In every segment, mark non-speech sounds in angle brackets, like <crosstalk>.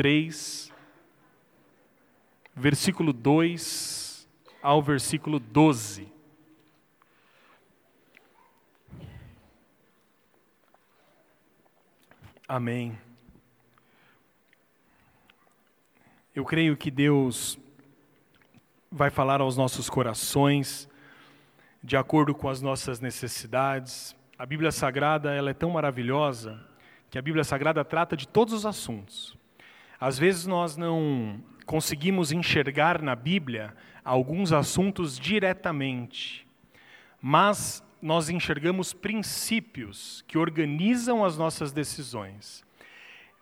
3, versículo 2 ao versículo 12. Amém. Eu creio que Deus vai falar aos nossos corações de acordo com as nossas necessidades. A Bíblia Sagrada, ela é tão maravilhosa que a Bíblia Sagrada trata de todos os assuntos. Às vezes nós não conseguimos enxergar na Bíblia alguns assuntos diretamente, mas nós enxergamos princípios que organizam as nossas decisões.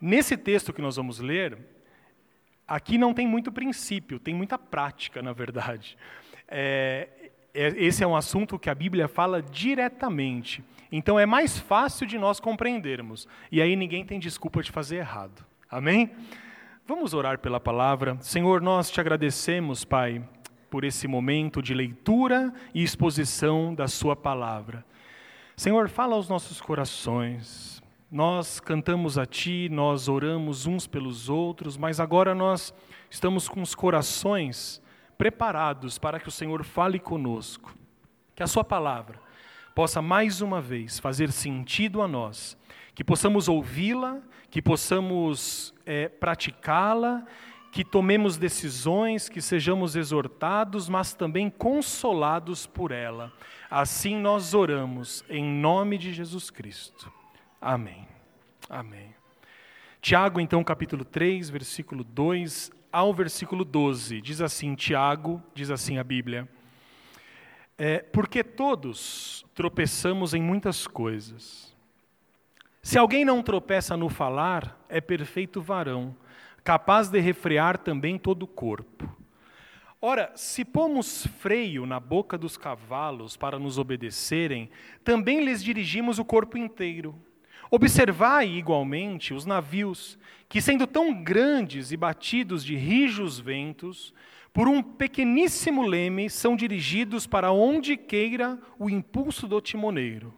Nesse texto que nós vamos ler, aqui não tem muito princípio, tem muita prática, na verdade. É, é, esse é um assunto que a Bíblia fala diretamente. Então é mais fácil de nós compreendermos. E aí ninguém tem desculpa de fazer errado. Amém? Vamos orar pela palavra. Senhor, nós te agradecemos, Pai, por esse momento de leitura e exposição da Sua palavra. Senhor, fala aos nossos corações. Nós cantamos a Ti, nós oramos uns pelos outros, mas agora nós estamos com os corações preparados para que o Senhor fale conosco. Que a Sua palavra possa mais uma vez fazer sentido a nós, que possamos ouvi-la, que possamos é, praticá-la, que tomemos decisões, que sejamos exortados, mas também consolados por ela. Assim nós oramos, em nome de Jesus Cristo. Amém. Amém. Tiago, então, capítulo 3, versículo 2 ao versículo 12, diz assim: Tiago, diz assim a Bíblia. É, porque todos tropeçamos em muitas coisas. Se alguém não tropeça no falar, é perfeito varão, capaz de refrear também todo o corpo. Ora, se pomos freio na boca dos cavalos para nos obedecerem, também lhes dirigimos o corpo inteiro. Observai igualmente os navios, que sendo tão grandes e batidos de rijos ventos, por um pequeníssimo leme são dirigidos para onde queira o impulso do timoneiro.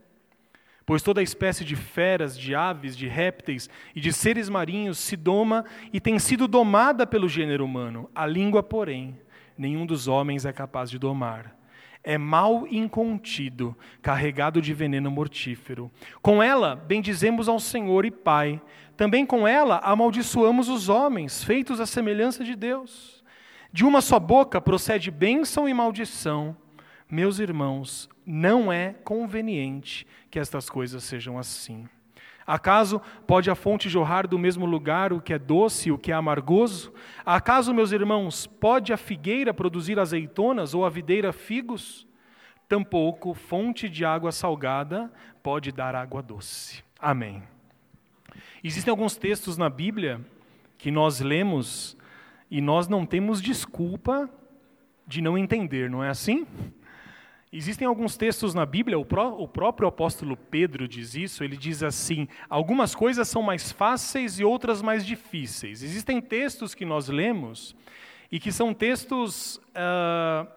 Pois toda espécie de feras, de aves, de répteis e de seres marinhos se doma e tem sido domada pelo gênero humano. A língua, porém, nenhum dos homens é capaz de domar é mal incontido, carregado de veneno mortífero. Com ela bendizemos ao Senhor e Pai. Também com ela amaldiçoamos os homens, feitos à semelhança de Deus. De uma só boca procede bênção e maldição. Meus irmãos, não é conveniente que estas coisas sejam assim. Acaso pode a fonte jorrar do mesmo lugar o que é doce e o que é amargoso? Acaso, meus irmãos, pode a figueira produzir azeitonas ou a videira figos? Tampouco fonte de água salgada pode dar água doce. Amém. Existem alguns textos na Bíblia que nós lemos e nós não temos desculpa de não entender, não é assim? Existem alguns textos na Bíblia, o, pró o, próprio apóstolo Pedro diz isso, ele diz assim: algumas coisas são mais fáceis e outras mais difíceis. Existem textos que nós lemos e que são textos uh,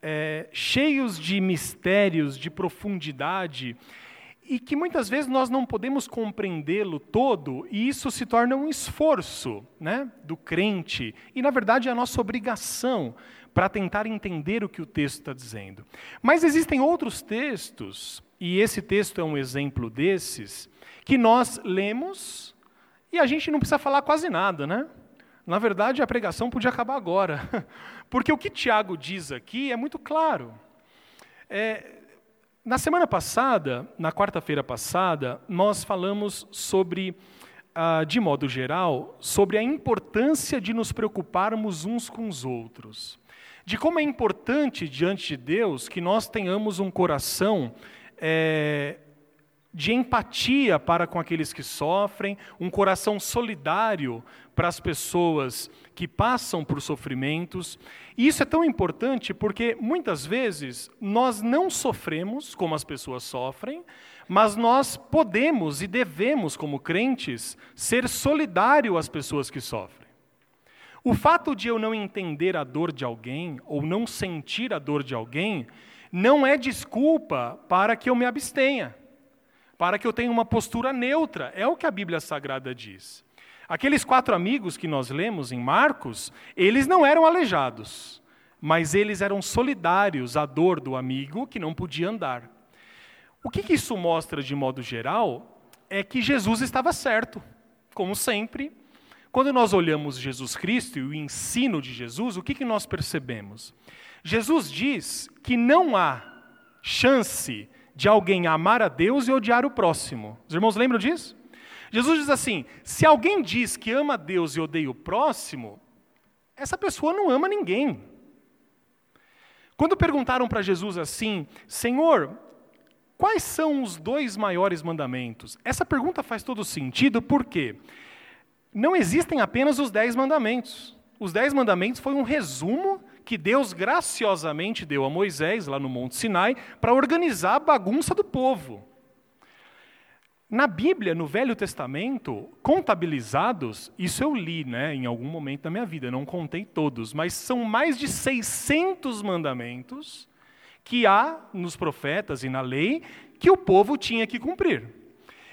é, cheios de mistérios, de profundidade, e que muitas vezes nós não podemos compreendê-lo todo, e isso se torna um esforço né, do crente, e na verdade é a nossa obrigação para tentar entender o que o texto está dizendo. Mas existem outros textos, e esse texto é um exemplo desses, que nós lemos e a gente não precisa falar quase nada, né? Na verdade, a pregação podia acabar agora, <laughs> porque o que Tiago diz aqui é muito claro. É, na semana passada, na quarta-feira passada, nós falamos sobre, ah, de modo geral, sobre a importância de nos preocuparmos uns com os outros de como é importante diante de Deus que nós tenhamos um coração é, de empatia para com aqueles que sofrem, um coração solidário para as pessoas que passam por sofrimentos. E isso é tão importante porque muitas vezes nós não sofremos como as pessoas sofrem, mas nós podemos e devemos, como crentes, ser solidário às pessoas que sofrem. O fato de eu não entender a dor de alguém ou não sentir a dor de alguém não é desculpa para que eu me abstenha para que eu tenha uma postura neutra. É o que a Bíblia Sagrada diz. Aqueles quatro amigos que nós lemos em Marcos, eles não eram aleijados, mas eles eram solidários à dor do amigo que não podia andar. O que, isso mostra de modo geral é que Jesus estava certo, como sempre. Quando nós olhamos Jesus Cristo e o ensino de Jesus, o que, que nós percebemos? Jesus diz que não há chance de alguém amar a Deus e odiar o próximo. Os irmãos lembram disso? Jesus diz assim: se alguém diz que ama a Deus e odeia o próximo, essa pessoa não ama ninguém. Quando perguntaram para Jesus assim, Senhor, quais são os dois maiores mandamentos? Essa pergunta faz todo sentido porque não existem apenas os dez mandamentos. Os dez mandamentos foi um resumo que Deus graciosamente deu a Moisés, lá no Monte Sinai, para organizar a bagunça do povo. Na Bíblia, no Velho Testamento, contabilizados, isso eu li né, em algum momento da minha vida, não contei todos, mas são mais de 600 mandamentos que há nos profetas e na lei que o povo tinha que cumprir.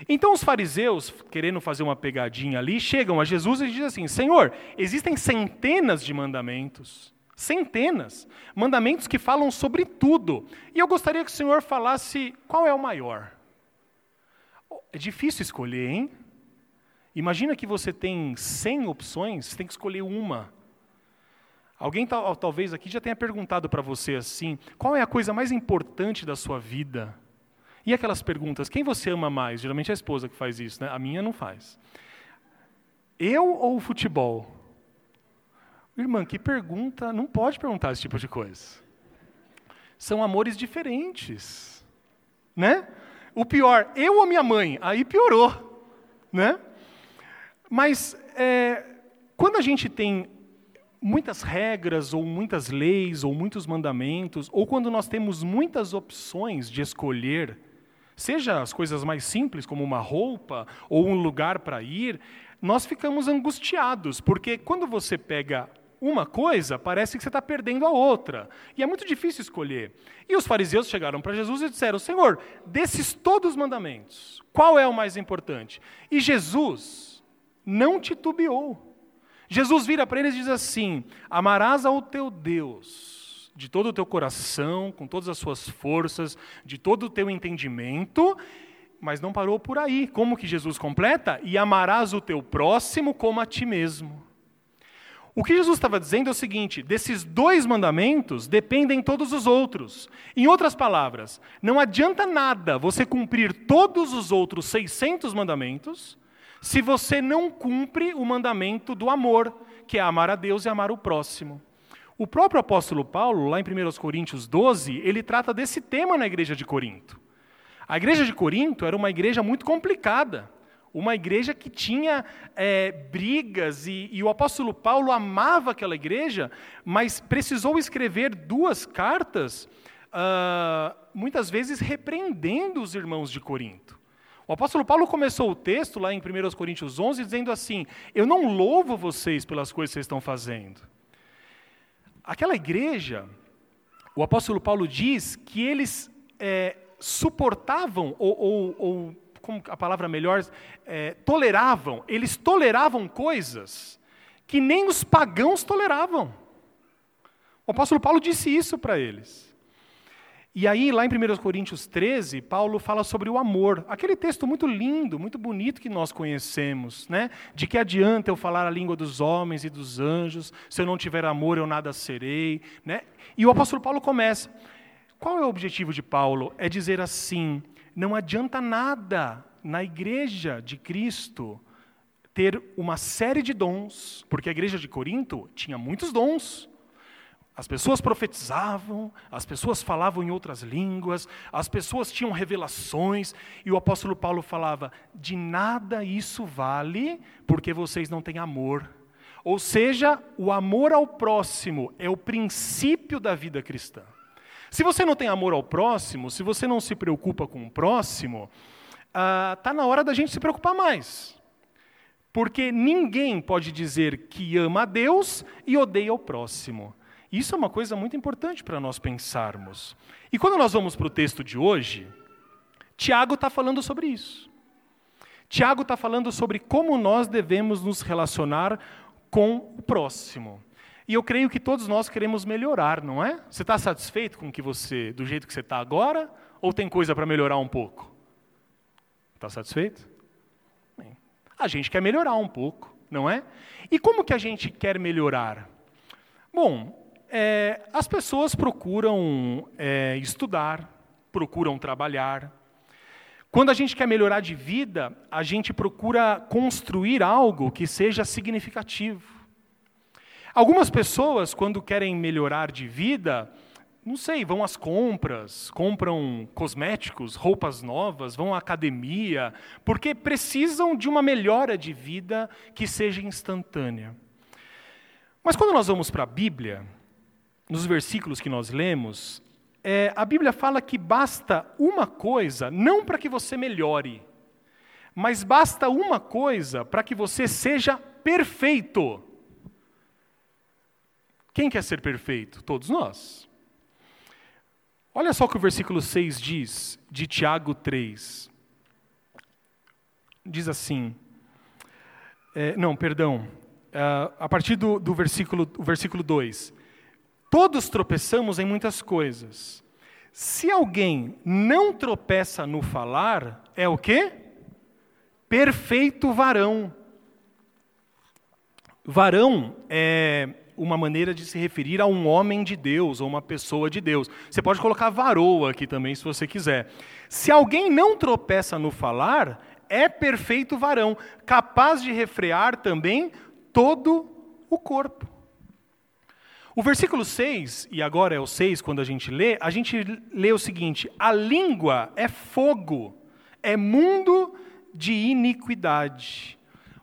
Então os fariseus, querendo fazer uma pegadinha ali, chegam a Jesus e dizem assim: Senhor, existem centenas de mandamentos. Centenas. Mandamentos que falam sobre tudo. E eu gostaria que o Senhor falasse qual é o maior. É difícil escolher, hein? Imagina que você tem 100 opções, você tem que escolher uma. Alguém talvez aqui já tenha perguntado para você assim: qual é a coisa mais importante da sua vida? E aquelas perguntas: quem você ama mais? Geralmente é a esposa que faz isso, né? A minha não faz. Eu ou o futebol? Irmã, que pergunta, não pode perguntar esse tipo de coisa. São amores diferentes, né? O pior, eu ou minha mãe, aí piorou, né? Mas é, quando a gente tem muitas regras, ou muitas leis, ou muitos mandamentos, ou quando nós temos muitas opções de escolher, seja as coisas mais simples, como uma roupa ou um lugar para ir, nós ficamos angustiados, porque quando você pega uma coisa, parece que você está perdendo a outra. E é muito difícil escolher. E os fariseus chegaram para Jesus e disseram: Senhor, desses todos os mandamentos, qual é o mais importante? E Jesus não titubeou. Jesus vira para eles e diz assim: Amarás ao teu Deus de todo o teu coração, com todas as suas forças, de todo o teu entendimento, mas não parou por aí. Como que Jesus completa? E amarás o teu próximo como a ti mesmo. O que Jesus estava dizendo é o seguinte: desses dois mandamentos dependem todos os outros. Em outras palavras, não adianta nada você cumprir todos os outros 600 mandamentos se você não cumpre o mandamento do amor, que é amar a Deus e amar o próximo. O próprio apóstolo Paulo, lá em 1 Coríntios 12, ele trata desse tema na igreja de Corinto. A igreja de Corinto era uma igreja muito complicada. Uma igreja que tinha é, brigas, e, e, o apóstolo Paulo amava aquela igreja, mas precisou escrever duas cartas, uh, muitas vezes repreendendo os irmãos de Corinto. O apóstolo Paulo começou o texto lá em 1 Coríntios 11 dizendo assim: Eu não louvo vocês pelas coisas que vocês estão fazendo. Aquela igreja, o apóstolo Paulo diz que eles é, suportavam ou, ou, ou como a palavra melhor, é, toleravam, eles toleravam coisas que nem os pagãos toleravam. O apóstolo Paulo disse isso para eles. E aí, lá em 1 Coríntios 13, Paulo fala sobre o amor. Aquele texto muito lindo, muito bonito que nós conhecemos, né? De que adianta eu falar a língua dos homens e dos anjos, se eu não tiver amor eu nada serei, né? E o apóstolo Paulo começa. Qual é o objetivo de Paulo? É dizer assim: não adianta nada na igreja de Cristo ter uma série de dons, porque a igreja de Corinto tinha muitos dons. As pessoas profetizavam, as pessoas falavam em outras línguas, as pessoas tinham revelações, e o apóstolo Paulo falava: de nada isso vale, porque vocês não têm amor. Ou seja, o amor ao próximo é o princípio da vida cristã. Se você não tem amor ao próximo, se você não se preocupa com o próximo, está ah, na hora da gente se preocupar mais. Porque ninguém pode dizer que ama a Deus e odeia o próximo. Isso é uma coisa muito importante para nós pensarmos. E quando nós vamos para o texto de hoje, Tiago está falando sobre isso. Tiago está falando sobre como nós devemos nos relacionar com o próximo. E eu creio que todos nós queremos melhorar, não é? Você está satisfeito com que você, do jeito que você está agora, ou tem coisa para melhorar um pouco? Está satisfeito? Bem, a gente quer melhorar um pouco, não é? E como que a gente quer melhorar? Bom, é, as pessoas procuram é, estudar, procuram trabalhar. Quando a gente quer melhorar de vida, a gente procura construir algo que seja significativo. Algumas pessoas, quando querem melhorar de vida, não sei, vão às compras, compram cosméticos, roupas novas, vão à academia, porque precisam de uma melhora de vida que seja instantânea. Mas quando nós vamos para a Bíblia, nos versículos que nós lemos, é, a Bíblia fala que basta uma coisa, não para que você melhore, mas basta uma coisa para que você seja perfeito. Quem quer ser perfeito? Todos nós. Olha só o que o versículo 6 diz, de Tiago 3. Diz assim, é, não, perdão, é, a partir do, do versículo, versículo 2. Todos tropeçamos em muitas coisas. Se alguém não tropeça no falar, é o quê? Perfeito varão. Varão é uma maneira de se referir a um homem de Deus ou uma pessoa de Deus. Você pode colocar varoa aqui também, se você quiser. Se alguém não tropeça no falar, é perfeito varão, capaz de refrear também todo o corpo. O versículo 6, e agora é o 6 quando a gente lê, a gente lê o seguinte: a língua é fogo, é mundo de iniquidade.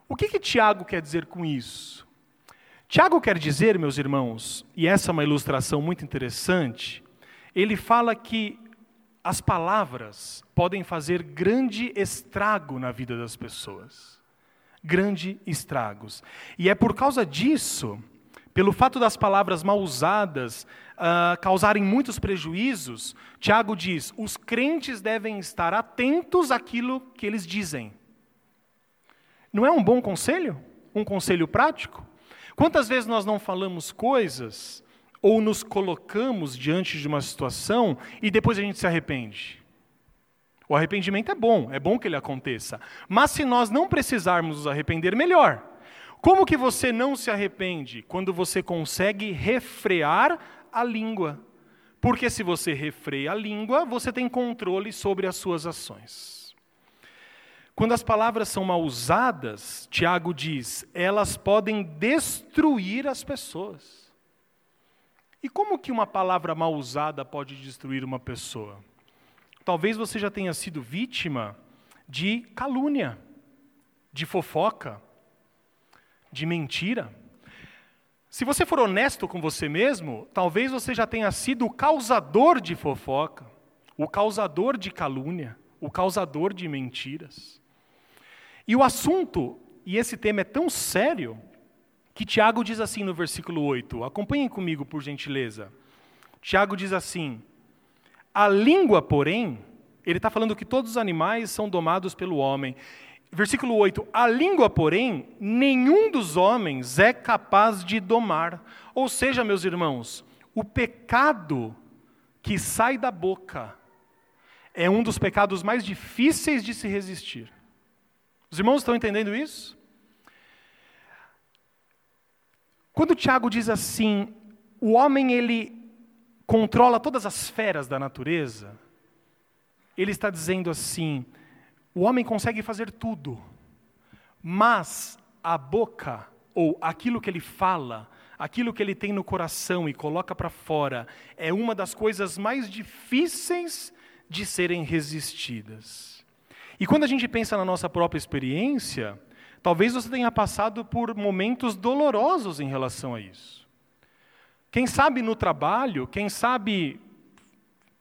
O que, que Tiago quer dizer com isso? Tiago quer dizer, meus irmãos, e essa é uma ilustração muito interessante, ele fala que as palavras podem fazer grande estrago na vida das pessoas. Grande estragos. E é por causa disso pelo fato das palavras mal usadas uh, causarem muitos prejuízos, Tiago diz: os crentes devem estar atentos àquilo que eles dizem. Não é um bom conselho? Um conselho prático? Quantas vezes nós não falamos coisas ou nos colocamos diante de uma situação e depois a gente se arrepende? O arrependimento é bom, é bom que ele aconteça. Mas se nós não precisarmos nos arrepender, melhor. Como que você não se arrepende? Quando você consegue refrear a língua. Porque se você refreia a língua, você tem controle sobre as suas ações. Quando as palavras são mal usadas, Tiago diz, elas podem destruir as pessoas. E como que uma palavra mal usada pode destruir uma pessoa? Talvez você já tenha sido vítima de calúnia, de fofoca, de mentira. Se você for honesto com você mesmo, talvez você já tenha sido o causador de fofoca, o causador de calúnia, o causador de mentiras. E o assunto, e esse tema é tão sério, que Tiago diz assim no versículo 8, acompanhem comigo por gentileza. Tiago diz assim: A língua, porém, ele está falando que todos os animais são domados pelo homem, Versículo 8: A língua, porém, nenhum dos homens é capaz de domar. Ou seja, meus irmãos, o pecado que sai da boca é um dos pecados mais difíceis de se resistir. Os irmãos estão entendendo isso? Quando Tiago diz assim, o homem ele controla todas as feras da natureza, ele está dizendo assim, o homem consegue fazer tudo, mas a boca, ou aquilo que ele fala, aquilo que ele tem no coração e coloca para fora, é uma das coisas mais difíceis de serem resistidas. E quando a gente pensa na nossa própria experiência, talvez você tenha passado por momentos dolorosos em relação a isso. Quem sabe no trabalho, quem sabe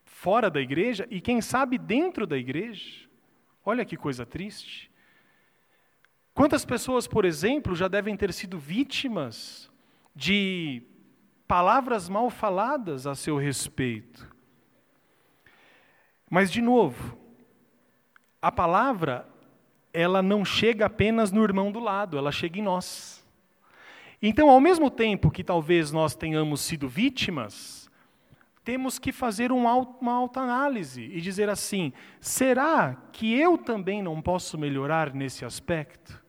fora da igreja e quem sabe dentro da igreja. Olha que coisa triste. Quantas pessoas, por exemplo, já devem ter sido vítimas de palavras mal faladas a seu respeito? Mas, de novo, a palavra, ela não chega apenas no irmão do lado, ela chega em nós. Então, ao mesmo tempo que talvez nós tenhamos sido vítimas, temos que fazer uma autoanálise e dizer assim: será que eu também não posso melhorar nesse aspecto?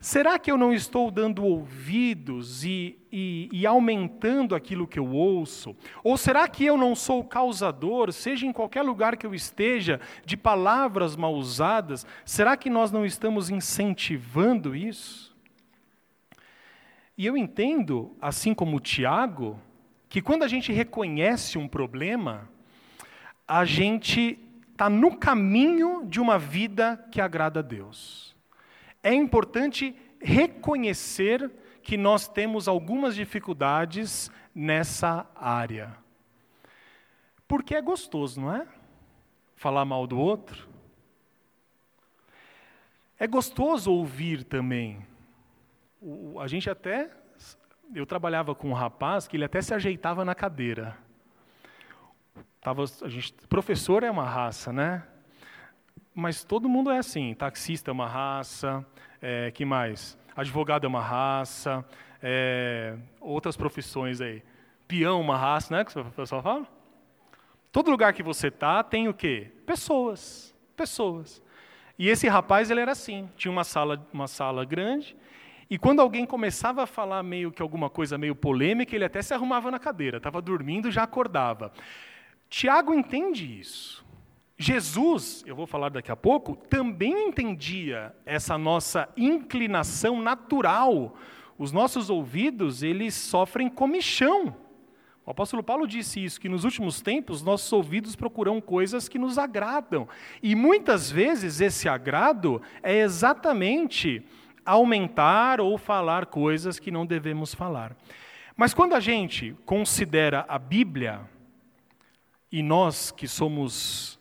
Será que eu não estou dando ouvidos e, e, e, aumentando aquilo que eu ouço? Ou será que eu não sou causador, seja em qualquer lugar que eu esteja, de palavras mal usadas? Será que nós não estamos incentivando isso? E eu entendo, assim como Tiago, que quando a gente reconhece um problema, a gente está no caminho de uma vida que agrada a Deus. É importante reconhecer que nós temos algumas dificuldades nessa área. Porque é gostoso, não é? Falar mal do outro. É gostoso ouvir também a gente até. Eu trabalhava com um rapaz que ele até se ajeitava na cadeira. Tava, a gente, professor é uma raça, né? Mas todo mundo é assim. Taxista é uma raça. É, que mais? Advogado é uma raça. É, outras profissões aí. Peão é uma raça, né? Que o pessoal fala. Todo lugar que você tá tem o quê? Pessoas. Pessoas. E esse rapaz ele era assim. Tinha uma sala, uma sala grande e quando alguém começava a falar meio que alguma coisa meio polêmica, ele até se arrumava na cadeira, estava dormindo, já acordava. Tiago entende isso. Jesus, eu vou falar daqui a pouco, também entendia essa nossa inclinação natural. Os nossos ouvidos, eles sofrem comichão. O apóstolo Paulo disse isso, que nos últimos tempos nossos ouvidos procuram coisas que nos agradam. E muitas vezes esse agrado é exatamente aumentar ou falar coisas que não devemos falar. Mas quando a gente considera a Bíblia, e nós que somos,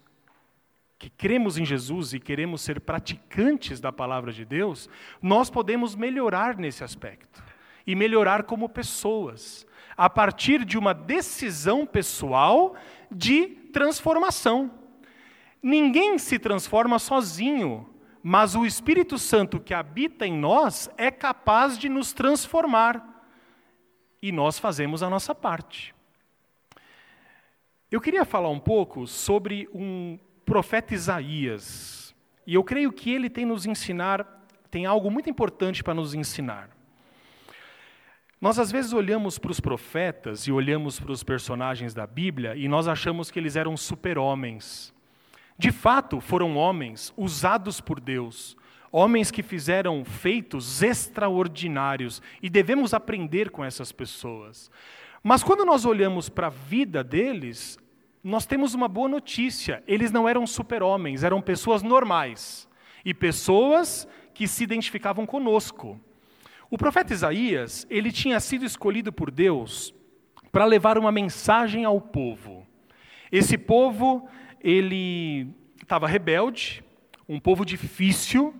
que cremos em Jesus e queremos ser praticantes da palavra de Deus, nós podemos melhorar nesse aspecto. E melhorar como pessoas, a partir de uma decisão pessoal de transformação. Ninguém se transforma sozinho mas o Espírito Santo que habita em nós é capaz de nos transformar. E nós fazemos a nossa parte. Eu queria falar um pouco sobre um profeta Isaías. E eu creio que ele tem nos ensinar, tem algo muito importante para nos ensinar. Nós às vezes olhamos para os profetas e olhamos para os personagens da Bíblia e nós achamos que eles eram super-homens. De fato, foram homens usados por Deus, homens que fizeram feitos extraordinários e devemos aprender com essas pessoas. Mas quando nós olhamos para a vida deles, nós temos uma boa notícia: eles não eram super-homens, eram pessoas normais e pessoas que se identificavam conosco. O profeta Isaías, ele tinha sido escolhido por Deus para levar uma mensagem ao povo. Esse povo ele estava rebelde, um povo difícil,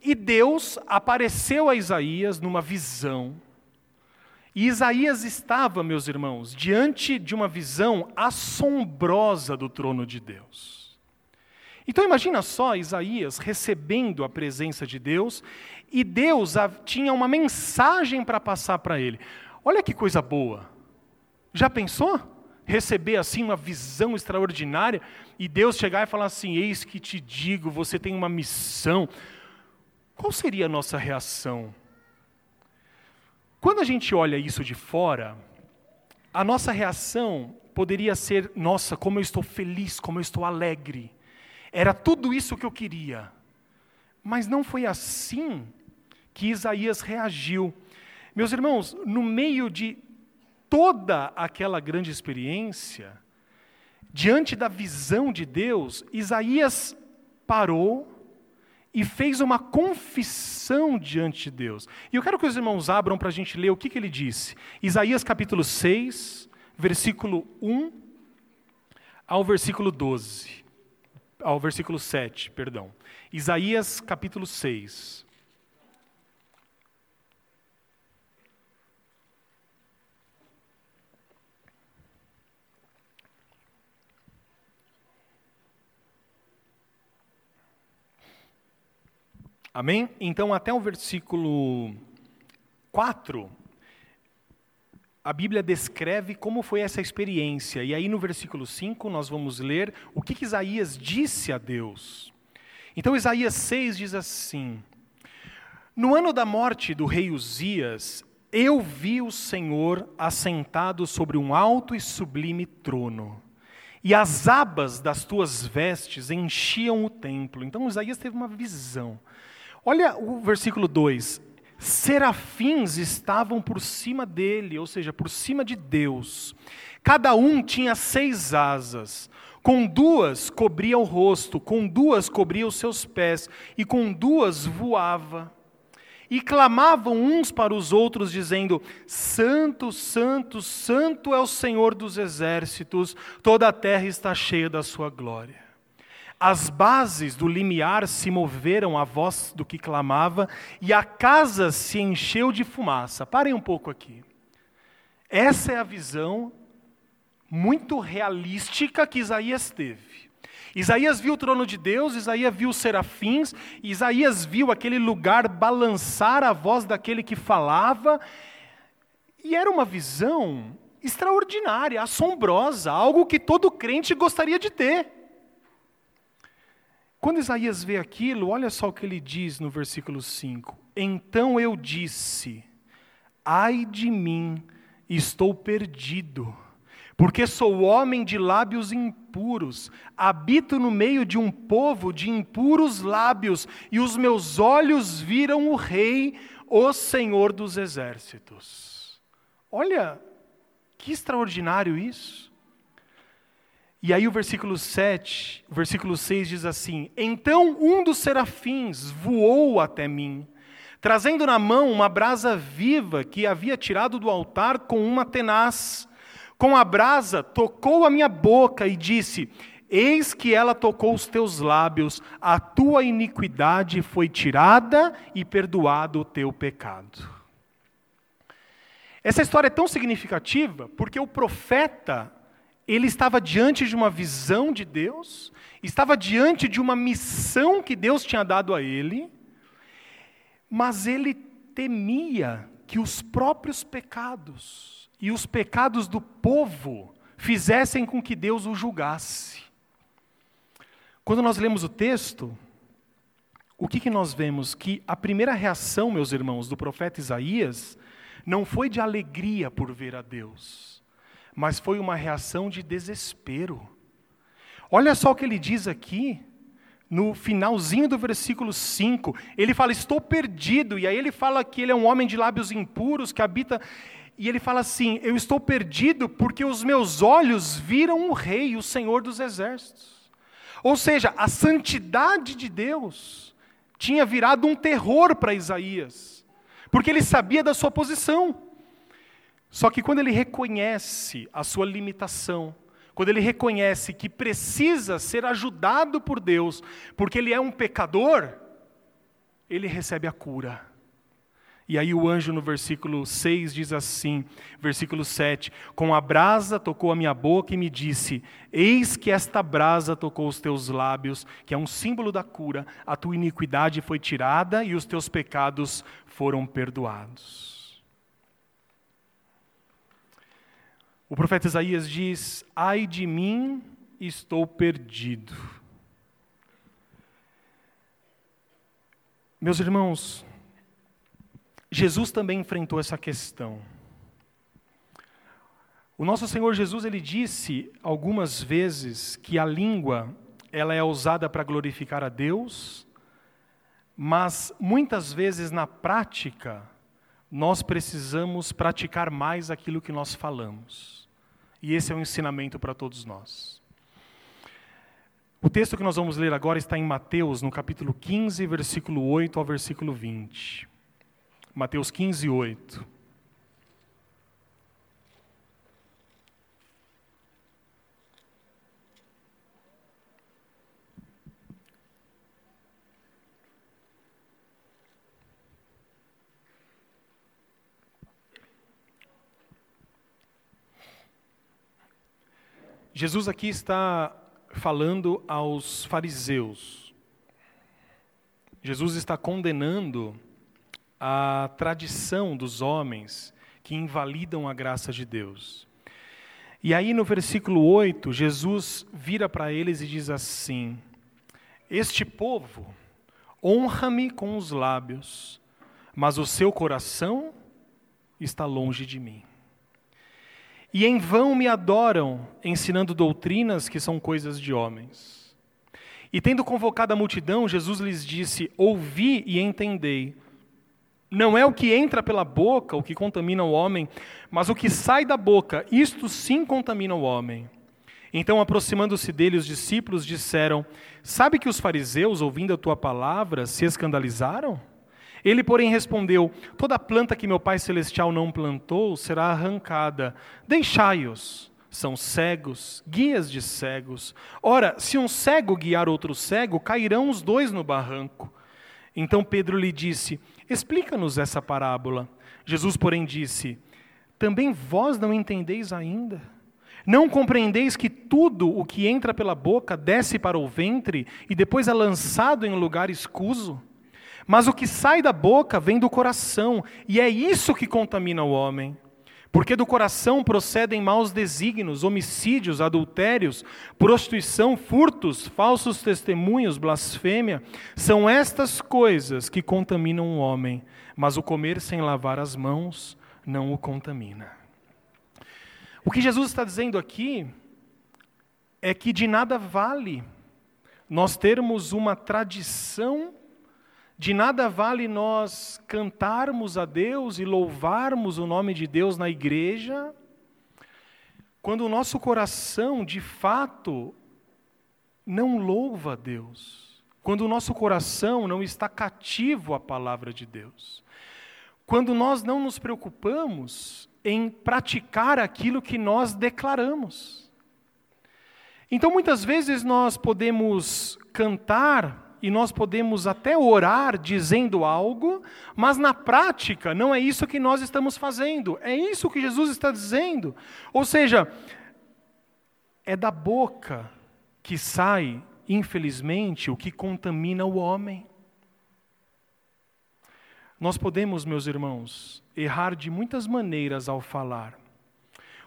e Deus apareceu a Isaías numa visão. E Isaías estava, meus irmãos, diante de uma visão assombrosa do trono de Deus. Então imagina só Isaías recebendo a presença de Deus e Deus tinha uma mensagem para passar para ele. Olha que coisa boa. Já pensou? Receber assim uma visão extraordinária e Deus chegar e falar assim: Eis que te digo, você tem uma missão. Qual seria a nossa reação? Quando a gente olha isso de fora, a nossa reação poderia ser: nossa, como eu estou feliz, como eu estou alegre. Era tudo isso que eu queria. Mas não foi assim que Isaías reagiu. Meus irmãos, no meio de toda aquela grande experiência, diante da visão de Deus, Isaías parou e fez uma confissão diante de Deus. E eu quero que os irmãos abram para a gente ler o que, que ele disse. Isaías capítulo 6, versículo 1 ao versículo 12. Ao versículo 7, perdão. Isaías capítulo 6. Amém? Então, até o versículo 4, a Bíblia descreve como foi essa experiência. E aí, no versículo 5, nós vamos ler o que, que Isaías disse a Deus. Então, Isaías 6 diz assim: No ano da morte do rei Uzias, eu vi o Senhor assentado sobre um alto e sublime trono, e as abas das tuas vestes enchiam o templo. Então, Isaías teve uma visão. Olha o versículo 2: serafins estavam por cima dele, ou seja, por cima de Deus. Cada um tinha seis asas. Com duas cobria o rosto, com duas cobria os seus pés, e com duas voava. E clamavam uns para os outros, dizendo: Santo, Santo, Santo é o Senhor dos exércitos, toda a terra está cheia da sua glória. As bases do limiar se moveram à voz do que clamava, e a casa se encheu de fumaça. Parem um pouco aqui. Essa é a visão muito realística que Isaías teve. Isaías viu o trono de Deus, Isaías viu os serafins, Isaías viu aquele lugar balançar a voz daquele que falava, e era uma visão extraordinária, assombrosa, algo que todo crente gostaria de ter. Quando Isaías vê aquilo, olha só o que ele diz no versículo 5: Então eu disse: Ai de mim, estou perdido, porque sou homem de lábios impuros, habito no meio de um povo de impuros lábios, e os meus olhos viram o Rei, o Senhor dos exércitos. Olha, que extraordinário isso. E aí o versículo 7, o versículo 6 diz assim: Então um dos serafins voou até mim, trazendo na mão uma brasa viva que havia tirado do altar com uma tenaz. Com a brasa tocou a minha boca e disse: Eis que ela tocou os teus lábios, a tua iniquidade foi tirada e perdoado o teu pecado. Essa história é tão significativa porque o profeta ele estava diante de uma visão de Deus, estava diante de uma missão que Deus tinha dado a ele, mas ele temia que os próprios pecados e os pecados do povo fizessem com que Deus o julgasse. Quando nós lemos o texto, o que, que nós vemos? Que a primeira reação, meus irmãos, do profeta Isaías não foi de alegria por ver a Deus mas foi uma reação de desespero. Olha só o que ele diz aqui, no finalzinho do versículo 5. Ele fala: Estou perdido. E aí ele fala que ele é um homem de lábios impuros, que habita. E ele fala assim: Eu estou perdido porque os meus olhos viram o Rei, o Senhor dos Exércitos. Ou seja, a santidade de Deus tinha virado um terror para Isaías, porque ele sabia da sua posição. Só que quando ele reconhece a sua limitação, quando ele reconhece que precisa ser ajudado por Deus, porque ele é um pecador, ele recebe a cura. E aí o anjo no versículo 6 diz assim, versículo 7: Com a brasa tocou a minha boca e me disse: Eis que esta brasa tocou os teus lábios, que é um símbolo da cura, a tua iniquidade foi tirada e os teus pecados foram perdoados. O profeta Isaías diz: Ai de mim, estou perdido. Meus irmãos, Jesus também enfrentou essa questão. O nosso Senhor Jesus ele disse algumas vezes que a língua ela é usada para glorificar a Deus, mas muitas vezes na prática nós precisamos praticar mais aquilo que nós falamos. E esse é um ensinamento para todos nós. O texto que nós vamos ler agora está em Mateus, no capítulo 15, versículo 8 ao versículo 20. Mateus 15, 8. Jesus aqui está falando aos fariseus. Jesus está condenando a tradição dos homens que invalidam a graça de Deus. E aí no versículo 8, Jesus vira para eles e diz assim: Este povo honra-me com os lábios, mas o seu coração está longe de mim. E em vão me adoram, ensinando doutrinas que são coisas de homens. E tendo convocado a multidão, Jesus lhes disse: Ouvi e entendei. Não é o que entra pela boca o que contamina o homem, mas o que sai da boca, isto sim contamina o homem. Então, aproximando-se dele, os discípulos disseram: Sabe que os fariseus, ouvindo a tua palavra, se escandalizaram? Ele, porém, respondeu: Toda planta que meu Pai Celestial não plantou será arrancada. Deixai-os. São cegos, guias de cegos. Ora, se um cego guiar outro cego, cairão os dois no barranco. Então Pedro lhe disse: Explica-nos essa parábola. Jesus, porém, disse: Também vós não entendeis ainda? Não compreendeis que tudo o que entra pela boca desce para o ventre e depois é lançado em lugar escuso? Mas o que sai da boca vem do coração, e é isso que contamina o homem. Porque do coração procedem maus desígnios, homicídios, adultérios, prostituição, furtos, falsos testemunhos, blasfêmia. São estas coisas que contaminam o homem, mas o comer sem lavar as mãos não o contamina. O que Jesus está dizendo aqui é que de nada vale nós termos uma tradição de nada vale nós cantarmos a Deus e louvarmos o nome de Deus na igreja, quando o nosso coração, de fato, não louva a Deus, quando o nosso coração não está cativo à palavra de Deus, quando nós não nos preocupamos em praticar aquilo que nós declaramos. Então, muitas vezes nós podemos cantar e nós podemos até orar dizendo algo, mas na prática não é isso que nós estamos fazendo. É isso que Jesus está dizendo. Ou seja, é da boca que sai, infelizmente, o que contamina o homem. Nós podemos, meus irmãos, errar de muitas maneiras ao falar.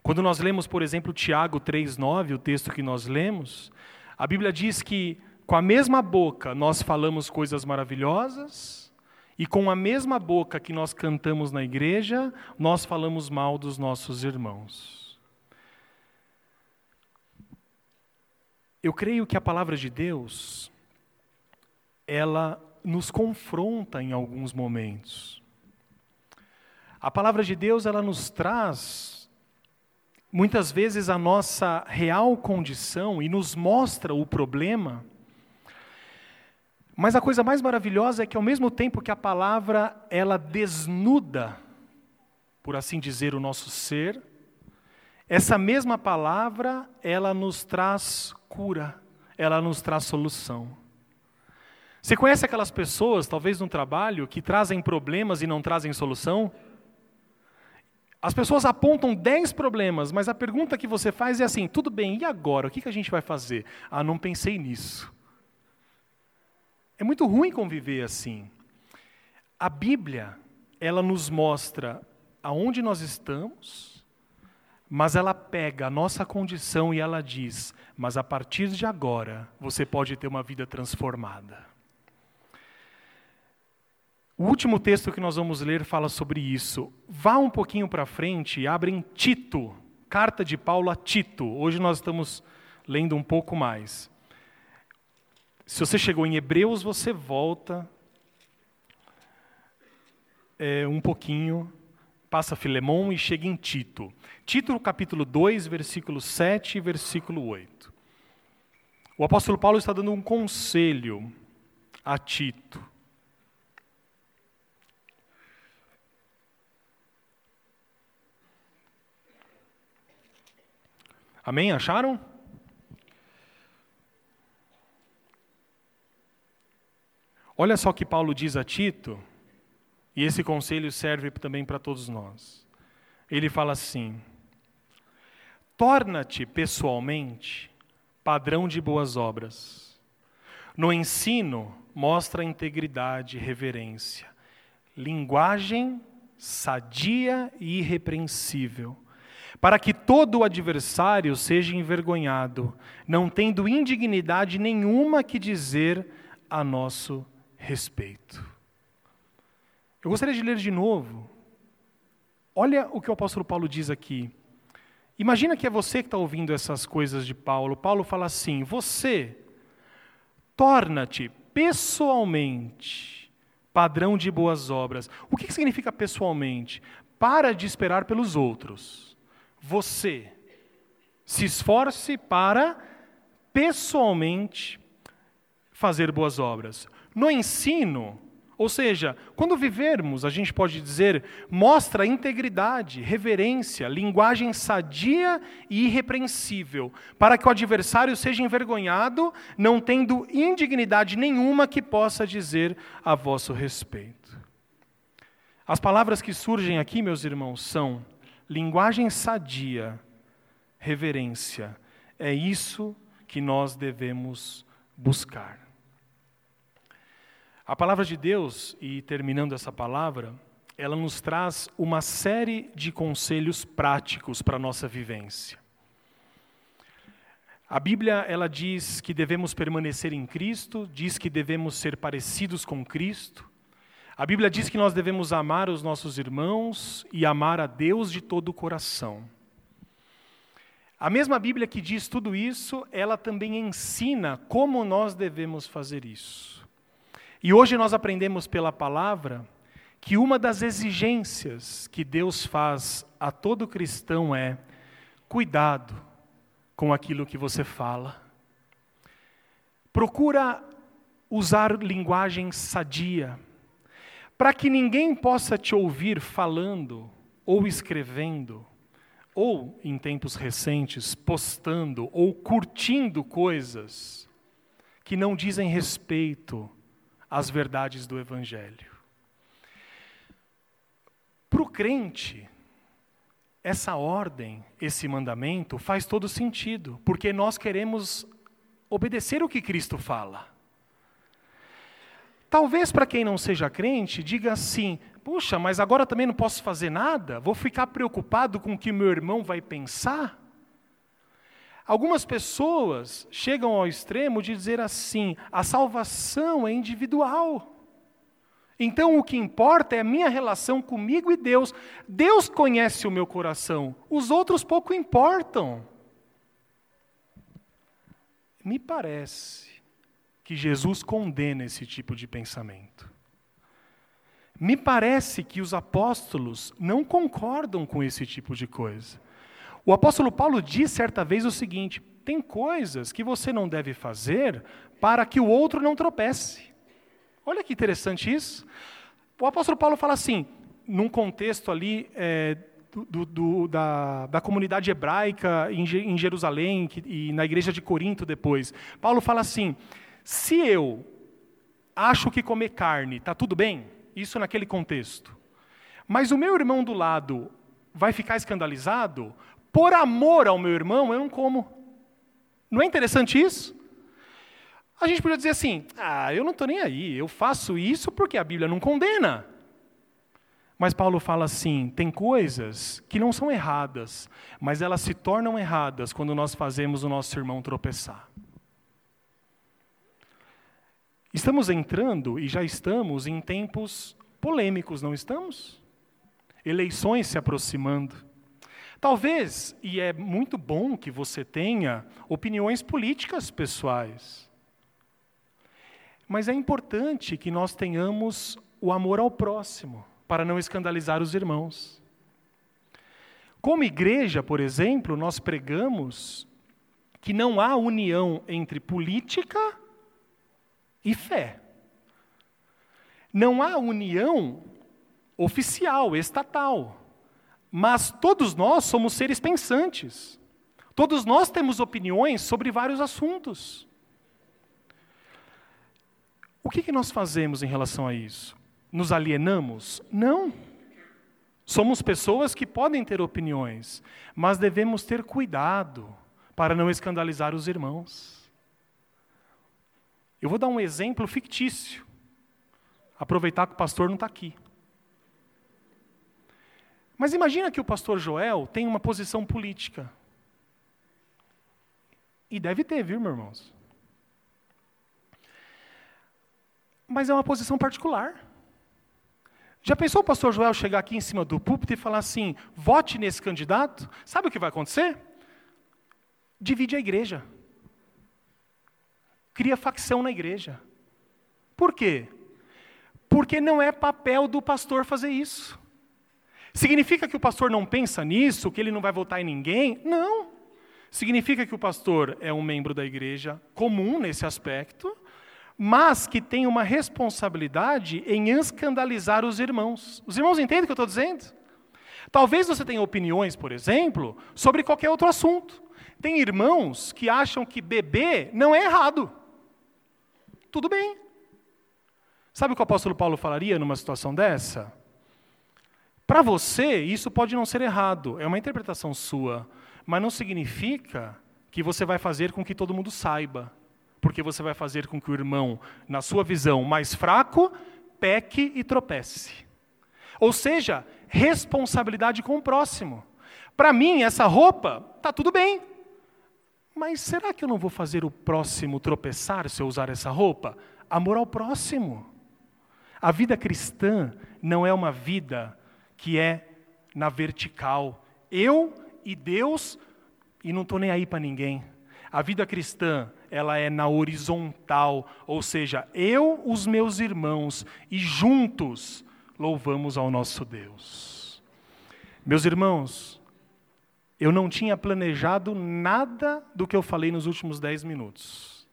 Quando nós lemos, por exemplo, Tiago 3,9, o texto que nós lemos, a Bíblia diz que com a mesma boca nós falamos coisas maravilhosas, e com a mesma boca que nós cantamos na igreja, nós falamos mal dos nossos irmãos. Eu creio que a palavra de Deus, ela nos confronta em alguns momentos. A palavra de Deus, ela nos traz muitas vezes a nossa real condição e nos mostra o problema mas a coisa mais maravilhosa é que ao mesmo tempo que a palavra ela desnuda, por assim dizer, o nosso ser, essa mesma palavra ela nos traz cura, ela nos traz solução. Você conhece aquelas pessoas, talvez no trabalho, que trazem problemas e não trazem solução? As pessoas apontam 10 problemas, mas a pergunta que você faz é assim: tudo bem, e agora? O que a gente vai fazer? Ah, não pensei nisso. É muito ruim conviver assim. A Bíblia, ela nos mostra aonde nós estamos, mas ela pega a nossa condição e ela diz: mas a partir de agora você pode ter uma vida transformada. O último texto que nós vamos ler fala sobre isso. Vá um pouquinho para frente e abre em Tito, carta de Paulo a Tito. Hoje nós estamos lendo um pouco mais. Se você chegou em Hebreus, você volta. é, um pouquinho, passa Filemão e chega em Tito. Tito, capítulo 2, versículo 7 e versículo 8. O apóstolo Paulo está dando um conselho a Tito. Amém? Acharam? Olha só o que Paulo diz a Tito, e esse conselho serve também para todos nós. Ele fala assim: torna-te pessoalmente padrão de boas obras. No ensino, mostra integridade e reverência, linguagem sadia e irrepreensível, para que todo adversário seja envergonhado, não tendo indignidade nenhuma que dizer a nosso respeito. Eu gostaria de ler de novo. Olha o que o apóstolo Paulo diz aqui. Imagina que é você que está ouvindo essas coisas de Paulo. Paulo fala assim: você torna-te pessoalmente padrão de boas obras. O que significa pessoalmente? Para de esperar pelos outros. Você se esforce para pessoalmente fazer boas obras. No ensino, ou seja, quando vivermos, a gente pode dizer, mostra integridade, reverência, linguagem sadia e irrepreensível, para que o adversário seja envergonhado, não tendo indignidade nenhuma que possa dizer a vosso respeito. As palavras que surgem aqui, meus irmãos, são linguagem sadia, reverência. É isso que nós devemos buscar. A palavra de Deus, e terminando essa palavra, ela nos traz uma série de conselhos práticos para a nossa vivência. A Bíblia, ela diz que devemos permanecer em Cristo, diz que devemos ser parecidos com Cristo. A Bíblia diz que nós devemos amar os nossos irmãos e amar a Deus de todo o coração. A mesma Bíblia que diz tudo isso, ela também ensina como nós devemos fazer isso. E hoje nós aprendemos pela palavra que uma das exigências que Deus faz a todo cristão é cuidado com aquilo que você fala. Procura usar linguagem sadia, para que ninguém possa te ouvir falando ou escrevendo, ou em tempos recentes, postando ou curtindo coisas que não dizem respeito as verdades do Evangelho. Para o crente, essa ordem, esse mandamento faz todo sentido, porque nós queremos obedecer o que Cristo fala. Talvez para quem não seja crente, diga assim: puxa, mas agora também não posso fazer nada? Vou ficar preocupado com o que meu irmão vai pensar? Algumas pessoas chegam ao extremo de dizer assim: a salvação é individual. Então o que importa é a minha relação comigo e Deus. Deus conhece o meu coração, os outros pouco importam. Me parece que Jesus condena esse tipo de pensamento. Me parece que os apóstolos não concordam com esse tipo de coisa. O apóstolo Paulo diz certa vez o seguinte: tem coisas que você não deve fazer para que o outro não tropece. Olha que interessante isso. O apóstolo Paulo fala assim, num contexto ali é, do, do, da, da, comunidade hebraica em, Jerusalém que, e na igreja de Corinto depois. Paulo fala assim: se eu acho que comer carne está tudo bem, isso naquele contexto, mas o meu irmão do lado vai ficar escandalizado, por amor ao meu irmão, eu não como. Não é interessante isso? A gente podia dizer assim: ah, eu não estou nem aí, eu faço isso porque a Bíblia não condena. Mas Paulo fala assim: tem coisas que não são erradas, mas elas se tornam erradas quando nós fazemos o nosso irmão tropeçar. Estamos entrando e já estamos em tempos polêmicos, não estamos? Eleições se aproximando. Talvez, e é muito bom que você tenha opiniões políticas pessoais. Mas é importante que nós tenhamos o amor ao próximo, para não escandalizar os irmãos. Como igreja, por exemplo, nós pregamos que não há união entre política e fé. Não há união oficial, estatal. Mas todos nós somos seres pensantes. Todos nós temos opiniões sobre vários assuntos. O que, que nós fazemos em relação a isso? Nos alienamos? Não. Somos pessoas que podem ter opiniões, mas devemos ter cuidado para não escandalizar os irmãos. Eu vou dar um exemplo fictício. Aproveitar que o pastor não está aqui. Mas imagina que o pastor Joel tem uma posição política. E deve ter, viu, meus irmãos? Mas é uma posição particular. Já pensou o pastor Joel chegar aqui em cima do púlpito e falar assim: vote nesse candidato? Sabe o que vai acontecer? Divide a igreja. Cria facção na igreja. Por quê? Porque não é papel do pastor fazer isso. Significa que o pastor não pensa nisso, que ele não vai votar em ninguém? Não. Significa que o pastor é um membro da igreja comum nesse aspecto, mas que tem uma responsabilidade em escandalizar os irmãos. Os irmãos entendem o que eu estou dizendo? Talvez você tenha opiniões, por exemplo, sobre qualquer outro assunto. Tem irmãos que acham que beber não é errado. Tudo bem. Sabe o que o apóstolo Paulo falaria numa situação dessa? Para você, isso pode não ser errado, é uma interpretação sua, mas não significa que você vai fazer com que todo mundo saiba, porque você vai fazer com que o irmão, na sua visão mais fraco, peque e tropece. Ou seja, responsabilidade com o próximo. Para mim, essa roupa, tá tudo bem. Mas será que eu não vou fazer o próximo tropeçar se eu usar essa roupa? Amor ao próximo. A vida cristã não é uma vida que é na vertical. Eu e Deus, e não estou nem aí para ninguém. A vida cristã, ela é na horizontal, ou seja, eu, os meus irmãos, e juntos louvamos ao nosso Deus. Meus irmãos, eu não tinha planejado nada do que eu falei nos últimos dez minutos,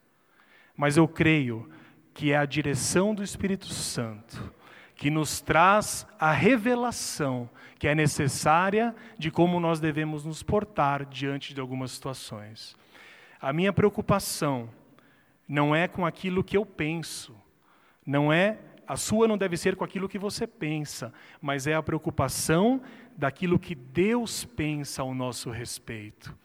mas eu creio que é a direção do Espírito Santo que nos traz a revelação que é necessária de como nós devemos nos portar diante de algumas situações. A minha preocupação não é com aquilo que eu penso, não é a sua não deve ser com aquilo que você pensa, mas é a preocupação daquilo que Deus pensa ao nosso respeito.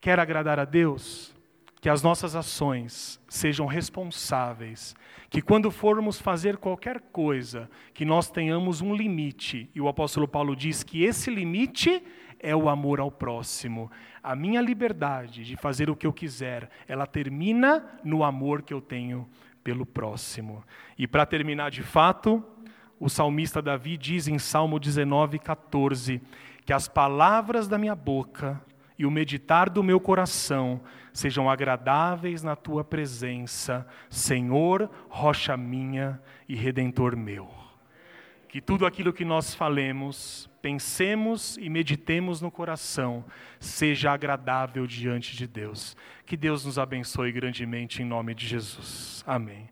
Quer agradar a Deus? Que as nossas ações sejam responsáveis que quando formos fazer qualquer coisa, que nós tenhamos um limite. E o apóstolo Paulo diz que esse limite é o amor ao próximo. A minha liberdade de fazer o que eu quiser, ela termina no amor que eu tenho pelo próximo. E para terminar de fato, o salmista Davi diz em Salmo 19, 14, que as palavras da minha boca e o meditar do meu coração sejam agradáveis na tua presença, Senhor, rocha minha e redentor meu. Que tudo aquilo que nós falemos, pensemos e meditemos no coração, seja agradável diante de Deus. Que Deus nos abençoe grandemente em nome de Jesus. Amém.